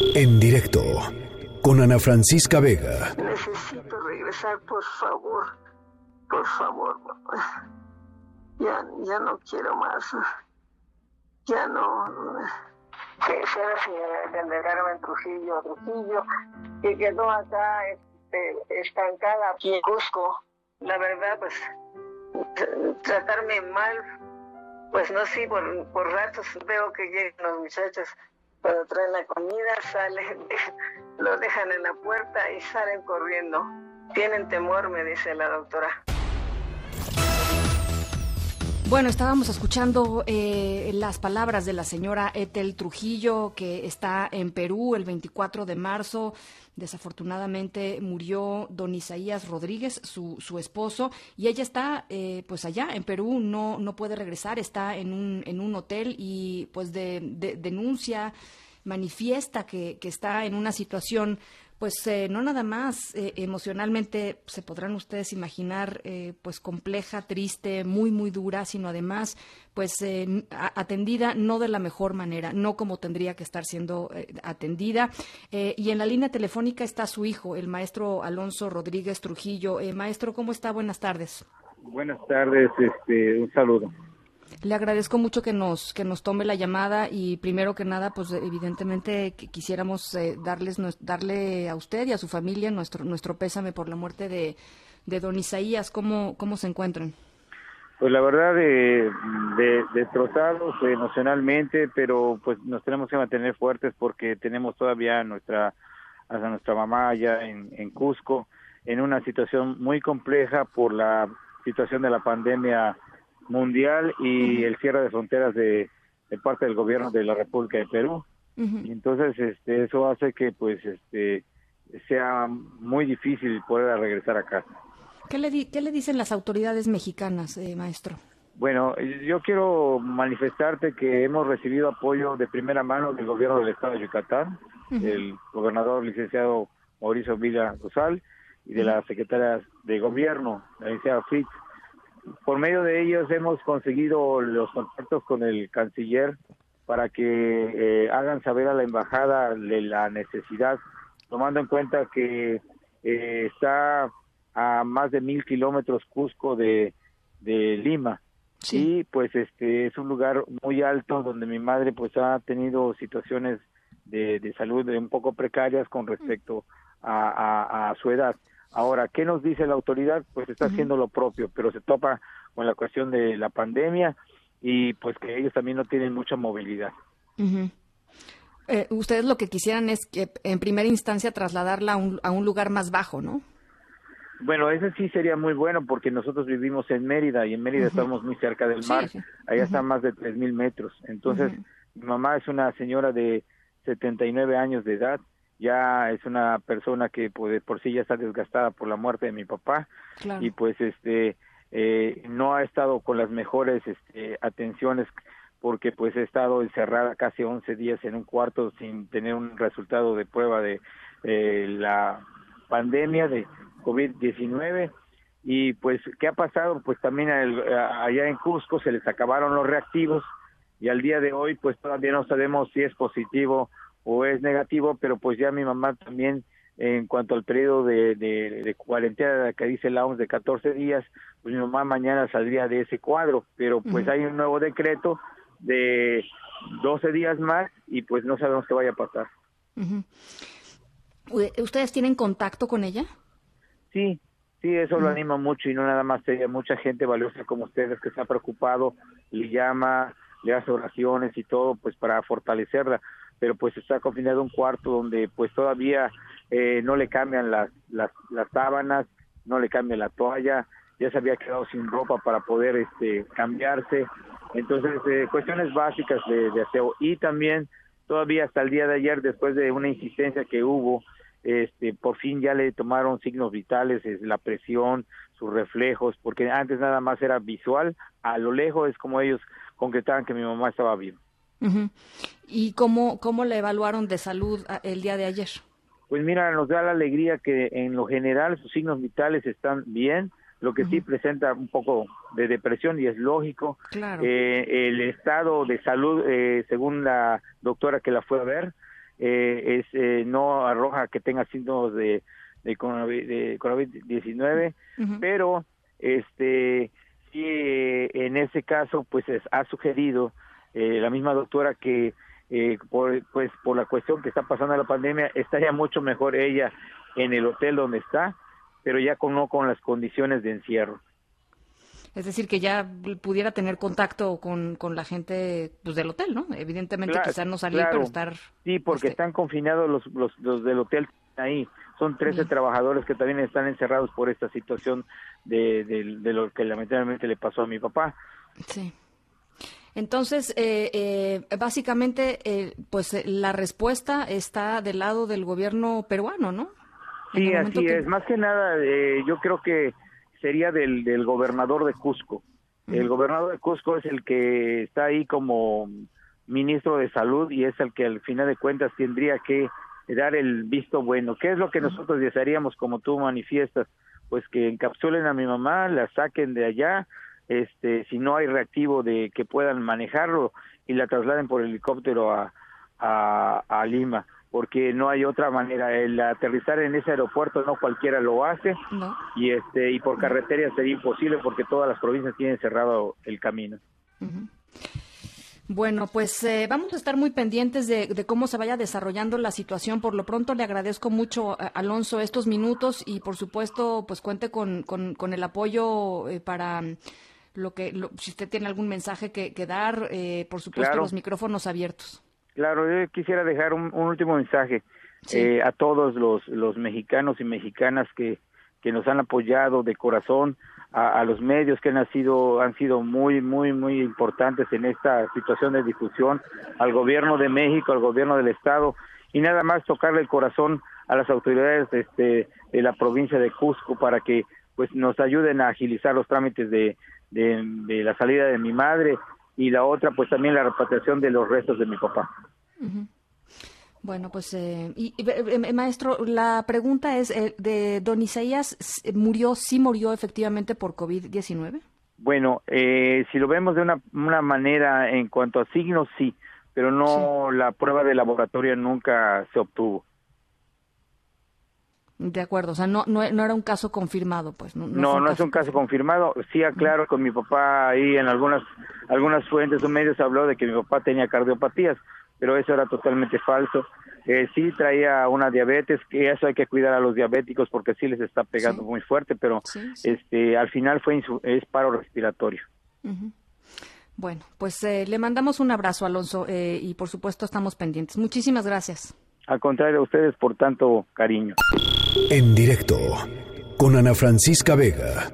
En directo con Ana Francisca Vega. Necesito regresar, por favor. Por favor. Ya, ya no quiero más. Ya no. Que sea la señora de Carmen Trujillo, Trujillo, que quedó acá este, estancada aquí en Cusco. La verdad, pues, tratarme mal, pues no sí, por, por ratos veo que llegan los muchachos cuando traen la comida, salen, lo dejan en la puerta y salen corriendo. Tienen temor, me dice la doctora. Bueno, estábamos escuchando eh, las palabras de la señora Etel Trujillo, que está en Perú el 24 de marzo. Desafortunadamente murió don Isaías Rodríguez, su, su esposo, y ella está eh, pues allá en Perú, no, no puede regresar, está en un, en un hotel y pues de, denuncia, manifiesta que, que está en una situación pues eh, no nada más eh, emocionalmente se podrán ustedes imaginar eh, pues compleja, triste, muy muy dura, sino además pues atendida no de la mejor manera, no como tendría que estar siendo atendida. y en la línea telefónica está su hijo, el maestro Alonso Rodríguez Trujillo. maestro, ¿cómo está? Buenas tardes. Buenas tardes, este, un saludo. Le agradezco mucho que nos que nos tome la llamada y primero que nada, pues evidentemente quisiéramos eh, darles darle a usted y a su familia nuestro nuestro pésame por la muerte de, de don Isaías. ¿Cómo cómo se encuentran? Pues la verdad de, de destrozados emocionalmente, pero pues nos tenemos que mantener fuertes porque tenemos todavía nuestra a nuestra mamá allá en Cusco en una situación muy compleja por la situación de la pandemia mundial y el cierre de fronteras de, parte del gobierno de la República de Perú. y entonces este, eso hace que pues este sea muy difícil poder regresar a casa. ¿Qué le, qué le dicen las autoridades mexicanas, eh, maestro? Bueno, yo quiero manifestarte que hemos recibido apoyo de primera mano del gobierno del estado de Yucatán, el gobernador licenciado Mauricio Villa Rosal y de la secretaria de gobierno, la licenciada Fritz por medio de ellos hemos conseguido los contactos con el canciller para que eh, hagan saber a la embajada de la necesidad, tomando en cuenta que eh, está a más de mil kilómetros Cusco de, de Lima. Sí. Y pues este es un lugar muy alto donde mi madre pues ha tenido situaciones de, de salud un poco precarias con respecto a su edad. Ahora, ¿qué nos dice la autoridad? Pues está haciendo lo propio, pero se topa con la cuestión de la pandemia y pues que ellos también no tienen mucha movilidad. Eh, ustedes lo que quisieran es que en primera instancia trasladarla a un, a un lugar más bajo, ¿no? Bueno, ese sí sería muy bueno porque nosotros vivimos en Mérida y en Mérida estamos muy cerca del mar, allá están más de tres mil metros. Entonces, mi mamá es una señora de 79 años de edad ya es una persona que pues, por sí ya está desgastada por la muerte de mi papá. Y pues este eh, no ha estado con las mejores este, atenciones porque pues he estado encerrada casi 11 días en un cuarto sin tener un resultado de prueba de eh, la pandemia de COVID-19 y pues qué ha pasado pues también allá en Cusco se les acabaron los reactivos y al día de hoy pues todavía no sabemos si es positivo o es negativo, pero pues ya mi mamá también en cuanto al periodo de, de, cuarentena que dice la OMS de 14 días, pues mi mamá mañana saldría de ese cuadro, pero pues hay un nuevo decreto de 12 días más y pues no sabemos qué vaya a pasar. ¿Ustedes tienen contacto con ella? Sí, sí, eso lo anima mucho y no nada más ella, mucha gente valiosa como ustedes que está preocupado, le llama, le hace oraciones y todo, pues para fortalecerla pero pues está confinado un cuarto donde pues todavía eh, no le cambian las, las, las sábanas, no le cambian la toalla, ya se había quedado sin ropa para poder este cambiarse, entonces eh, cuestiones básicas de, aseo. Y también todavía hasta el día de ayer después de una insistencia que hubo este por fin ya le tomaron signos vitales es la presión sus reflejos porque antes nada más era visual a lo lejos es como ellos concretaban que mi mamá estaba ¿Y cómo, cómo la evaluaron de salud ah, el día de ayer? Pues mira, nos da la alegría que en lo general sus signos vitales están bien, lo que sí presenta un poco de depresión y es lógico. Claro. Eh, el estado de salud, eh, según la doctora que la fue a ver, es no arroja que tenga síntomas de, de COVID-19, pero este sí en ese caso pues ha sugerido la misma doctora que por, pues por la cuestión que está pasando la pandemia estaría mucho mejor ella en el hotel donde está, pero ya con, no con las condiciones de encierro. Es decir, que ya pudiera tener contacto con, con la gente pues, del hotel, ¿no? Evidentemente quizás no salir, pero estar... Sí, porque este están confinados los, los, los del hotel ahí. Son 13 trabajadores que también están encerrados por esta situación de, de, lo que lamentablemente le pasó a mi papá. Sí. Entonces, eh, eh, básicamente, eh, pues la respuesta está del lado del gobierno peruano, ¿no? Sí, así es. Más que nada, yo creo que sería del, del gobernador de Cusco. El gobernador de Cusco es el que está ahí como ministro de salud y es el que al final de cuentas tendría que dar el visto bueno. ¿Qué es lo que nosotros desearíamos como tú manifiestas? Pues que encapsulen a mi mamá, la saquen de allá, este, si no hay reactivo de que puedan manejarlo y la trasladen por helicóptero a, a, a Lima porque no hay otra manera. El aterrizar en ese aeropuerto no cualquiera lo hace y este y por carretera sería imposible porque todas las provincias tienen cerrado el camino. Bueno, pues eh, vamos a estar muy pendientes de, cómo se vaya desarrollando la situación. Por lo pronto le agradezco mucho, Alonso, estos minutos y por supuesto, pues cuente con, con, el apoyo eh, para lo que, si usted tiene algún mensaje que, dar, eh, por supuesto, los micrófonos abiertos. Claro, yo quisiera dejar un, último mensaje eh, a todos los, los mexicanos y mexicanas que, que nos han apoyado de corazón, a, los medios que han sido, han sido muy, muy, muy importantes en esta situación de difusión, al gobierno de México, al gobierno del Estado, y nada más tocarle el corazón a las autoridades este, de la provincia de Cusco para que pues nos ayuden a agilizar los trámites de, de, de la salida de mi madre y la otra pues también la repatriación de los restos de mi papá. Bueno, pues, eh, y, eh, maestro, la pregunta es, eh, ¿de don Isaías murió, sí murió efectivamente por COVID-19? Bueno, si lo vemos de una, una, manera en cuanto a signos, sí, pero no, la prueba de laboratorio nunca se obtuvo. De acuerdo, o sea, no, no, era un caso confirmado, pues. No, no, es un caso confirmado. Sí, aclaro con mi papá ahí en algunas algunas fuentes o medios habló de que mi papá tenía cardiopatías, pero eso era totalmente falso. Eh, sí traía una diabetes, que eso hay que cuidar a los diabéticos porque sí les está pegando muy fuerte, pero este al final fue es paro respiratorio. Bueno, pues eh, le mandamos un abrazo, Alonso, eh, y por supuesto estamos pendientes. Muchísimas gracias. Al contrario, a ustedes por tanto cariño. En directo con Ana Francisca Vega.